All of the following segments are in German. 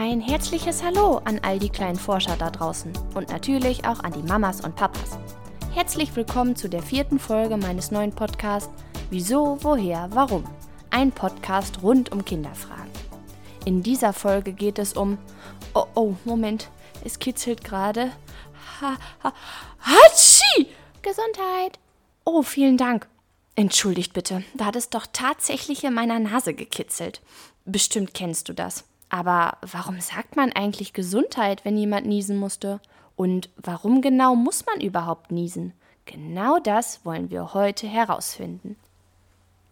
Ein herzliches Hallo an all die kleinen Forscher da draußen und natürlich auch an die Mamas und Papas. Herzlich willkommen zu der vierten Folge meines neuen Podcasts Wieso, woher, warum? Ein Podcast rund um Kinderfragen. In dieser Folge geht es um. Oh, oh, Moment, es kitzelt gerade. Ha, ha, Hatschi! Gesundheit! Oh, vielen Dank. Entschuldigt bitte, da hat es doch tatsächlich in meiner Nase gekitzelt. Bestimmt kennst du das. Aber warum sagt man eigentlich Gesundheit, wenn jemand niesen musste? Und warum genau muss man überhaupt niesen? Genau das wollen wir heute herausfinden.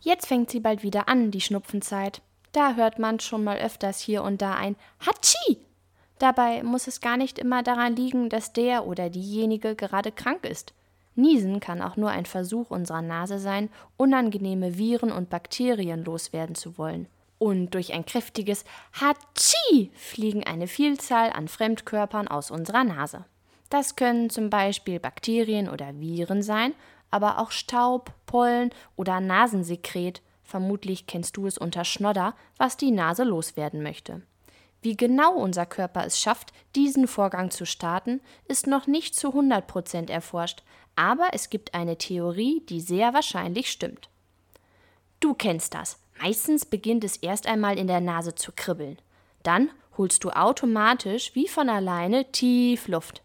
Jetzt fängt sie bald wieder an, die Schnupfenzeit. Da hört man schon mal öfters hier und da ein Hatschi. Dabei muss es gar nicht immer daran liegen, dass der oder diejenige gerade krank ist. Niesen kann auch nur ein Versuch unserer Nase sein, unangenehme Viren und Bakterien loswerden zu wollen. Und durch ein kräftiges Hatschi fliegen eine Vielzahl an Fremdkörpern aus unserer Nase. Das können zum Beispiel Bakterien oder Viren sein, aber auch Staub, Pollen oder Nasensekret. Vermutlich kennst du es unter Schnodder, was die Nase loswerden möchte. Wie genau unser Körper es schafft, diesen Vorgang zu starten, ist noch nicht zu 100 Prozent erforscht, aber es gibt eine Theorie, die sehr wahrscheinlich stimmt. Du kennst das. Meistens beginnt es erst einmal in der Nase zu kribbeln. Dann holst du automatisch wie von alleine tief Luft.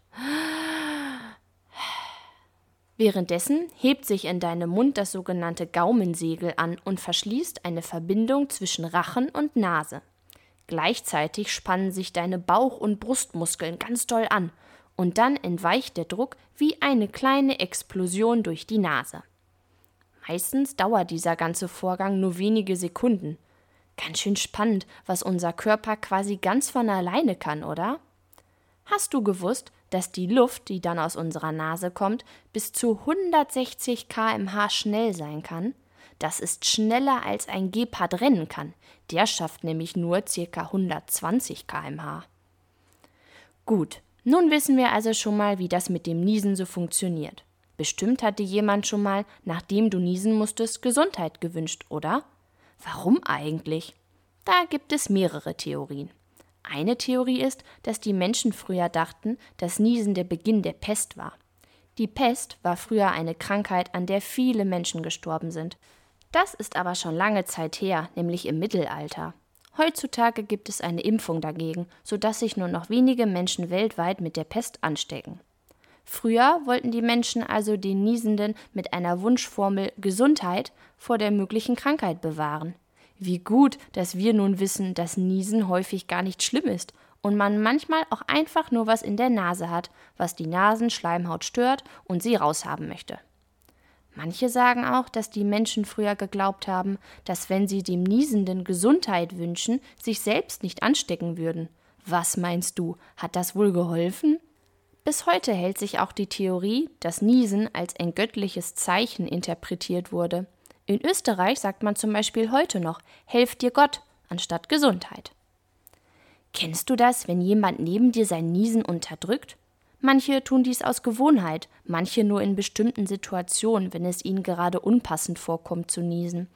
Währenddessen hebt sich in deinem Mund das sogenannte Gaumensegel an und verschließt eine Verbindung zwischen Rachen und Nase. Gleichzeitig spannen sich deine Bauch- und Brustmuskeln ganz doll an und dann entweicht der Druck wie eine kleine Explosion durch die Nase. Meistens dauert dieser ganze Vorgang nur wenige Sekunden. Ganz schön spannend, was unser Körper quasi ganz von alleine kann, oder? Hast du gewusst, dass die Luft, die dann aus unserer Nase kommt, bis zu 160 km/h schnell sein kann? Das ist schneller als ein Gepard rennen kann. Der schafft nämlich nur ca. 120 km/h. Gut, nun wissen wir also schon mal, wie das mit dem Niesen so funktioniert. Bestimmt hat dir jemand schon mal, nachdem du niesen musstest, Gesundheit gewünscht, oder? Warum eigentlich? Da gibt es mehrere Theorien. Eine Theorie ist, dass die Menschen früher dachten, dass Niesen der Beginn der Pest war. Die Pest war früher eine Krankheit, an der viele Menschen gestorben sind. Das ist aber schon lange Zeit her, nämlich im Mittelalter. Heutzutage gibt es eine Impfung dagegen, sodass sich nur noch wenige Menschen weltweit mit der Pest anstecken. Früher wollten die Menschen also den Niesenden mit einer Wunschformel Gesundheit vor der möglichen Krankheit bewahren. Wie gut, dass wir nun wissen, dass Niesen häufig gar nicht schlimm ist und man manchmal auch einfach nur was in der Nase hat, was die Nasenschleimhaut stört und sie raushaben möchte. Manche sagen auch, dass die Menschen früher geglaubt haben, dass wenn sie dem Niesenden Gesundheit wünschen, sich selbst nicht anstecken würden. Was meinst du, hat das wohl geholfen? Bis heute hält sich auch die Theorie, dass Niesen als ein göttliches Zeichen interpretiert wurde. In Österreich sagt man zum Beispiel heute noch Helft dir Gott anstatt Gesundheit. Kennst du das, wenn jemand neben dir sein Niesen unterdrückt? Manche tun dies aus Gewohnheit, manche nur in bestimmten Situationen, wenn es ihnen gerade unpassend vorkommt zu niesen.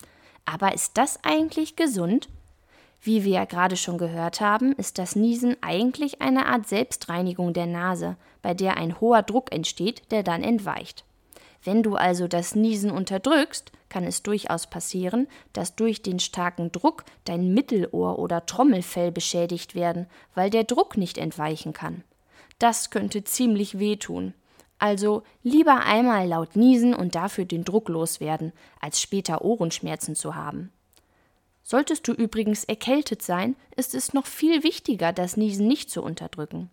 Aber ist das eigentlich gesund? Wie wir ja gerade schon gehört haben, ist das Niesen eigentlich eine Art Selbstreinigung der Nase, bei der ein hoher Druck entsteht, der dann entweicht. Wenn du also das Niesen unterdrückst, kann es durchaus passieren, dass durch den starken Druck dein Mittelohr oder Trommelfell beschädigt werden, weil der Druck nicht entweichen kann. Das könnte ziemlich wehtun. Also lieber einmal laut niesen und dafür den Druck loswerden, als später Ohrenschmerzen zu haben. Solltest du übrigens erkältet sein, ist es noch viel wichtiger, das Niesen nicht zu unterdrücken.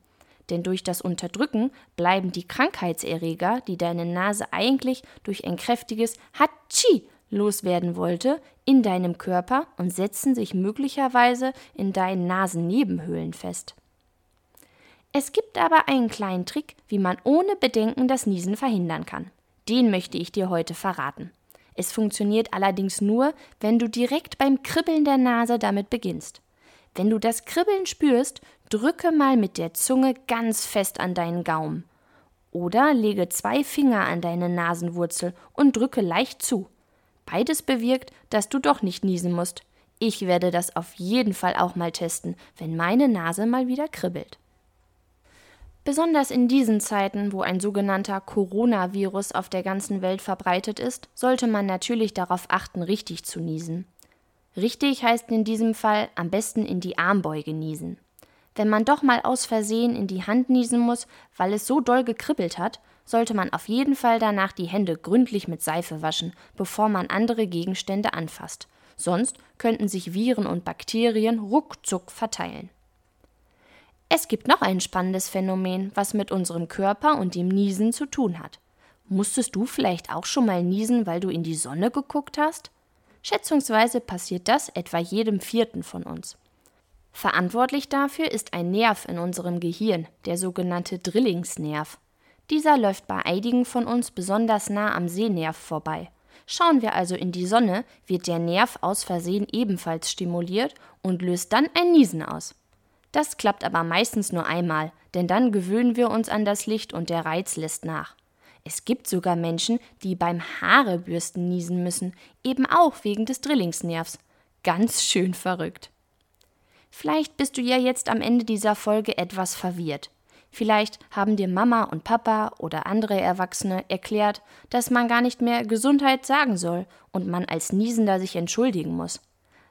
Denn durch das Unterdrücken bleiben die Krankheitserreger, die deine Nase eigentlich durch ein kräftiges Hatschi loswerden wollte, in deinem Körper und setzen sich möglicherweise in deinen Nasennebenhöhlen fest. Es gibt aber einen kleinen Trick, wie man ohne Bedenken das Niesen verhindern kann. Den möchte ich dir heute verraten. Es funktioniert allerdings nur, wenn du direkt beim Kribbeln der Nase damit beginnst. Wenn du das Kribbeln spürst, drücke mal mit der Zunge ganz fest an deinen Gaumen. Oder lege zwei Finger an deine Nasenwurzel und drücke leicht zu. Beides bewirkt, dass du doch nicht niesen musst. Ich werde das auf jeden Fall auch mal testen, wenn meine Nase mal wieder kribbelt. Besonders in diesen Zeiten, wo ein sogenannter Coronavirus auf der ganzen Welt verbreitet ist, sollte man natürlich darauf achten, richtig zu niesen. Richtig heißt in diesem Fall am besten in die Armbeuge niesen. Wenn man doch mal aus Versehen in die Hand niesen muss, weil es so doll gekribbelt hat, sollte man auf jeden Fall danach die Hände gründlich mit Seife waschen, bevor man andere Gegenstände anfasst. Sonst könnten sich Viren und Bakterien ruckzuck verteilen. Es gibt noch ein spannendes Phänomen, was mit unserem Körper und dem Niesen zu tun hat. Musstest du vielleicht auch schon mal niesen, weil du in die Sonne geguckt hast? Schätzungsweise passiert das etwa jedem vierten von uns. Verantwortlich dafür ist ein Nerv in unserem Gehirn, der sogenannte Drillingsnerv. Dieser läuft bei einigen von uns besonders nah am Sehnerv vorbei. Schauen wir also in die Sonne, wird der Nerv aus Versehen ebenfalls stimuliert und löst dann ein Niesen aus. Das klappt aber meistens nur einmal, denn dann gewöhnen wir uns an das Licht und der Reiz lässt nach. Es gibt sogar Menschen, die beim Haarebürsten niesen müssen, eben auch wegen des Drillingsnervs. Ganz schön verrückt. Vielleicht bist du ja jetzt am Ende dieser Folge etwas verwirrt. Vielleicht haben dir Mama und Papa oder andere Erwachsene erklärt, dass man gar nicht mehr Gesundheit sagen soll und man als Niesender sich entschuldigen muss.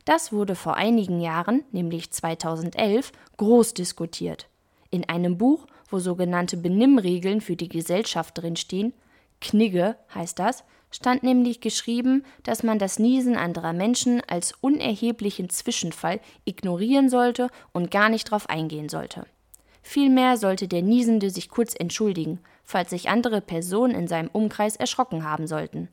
Das wurde vor einigen Jahren, nämlich 2011, groß diskutiert. In einem Buch, wo sogenannte Benimmregeln für die Gesellschaft drinstehen, Knigge heißt das, stand nämlich geschrieben, dass man das Niesen anderer Menschen als unerheblichen Zwischenfall ignorieren sollte und gar nicht drauf eingehen sollte. Vielmehr sollte der Niesende sich kurz entschuldigen, falls sich andere Personen in seinem Umkreis erschrocken haben sollten.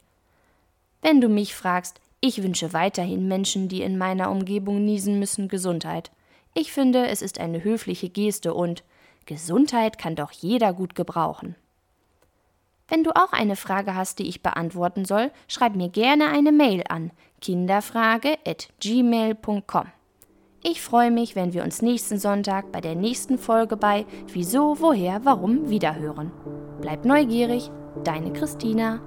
Wenn du mich fragst, ich wünsche weiterhin Menschen, die in meiner Umgebung niesen müssen, Gesundheit. Ich finde, es ist eine höfliche Geste und Gesundheit kann doch jeder gut gebrauchen. Wenn du auch eine Frage hast, die ich beantworten soll, schreib mir gerne eine Mail an kinderfrage@gmail.com. Ich freue mich, wenn wir uns nächsten Sonntag bei der nächsten Folge bei Wieso, woher, warum wiederhören. Bleib neugierig, deine Christina.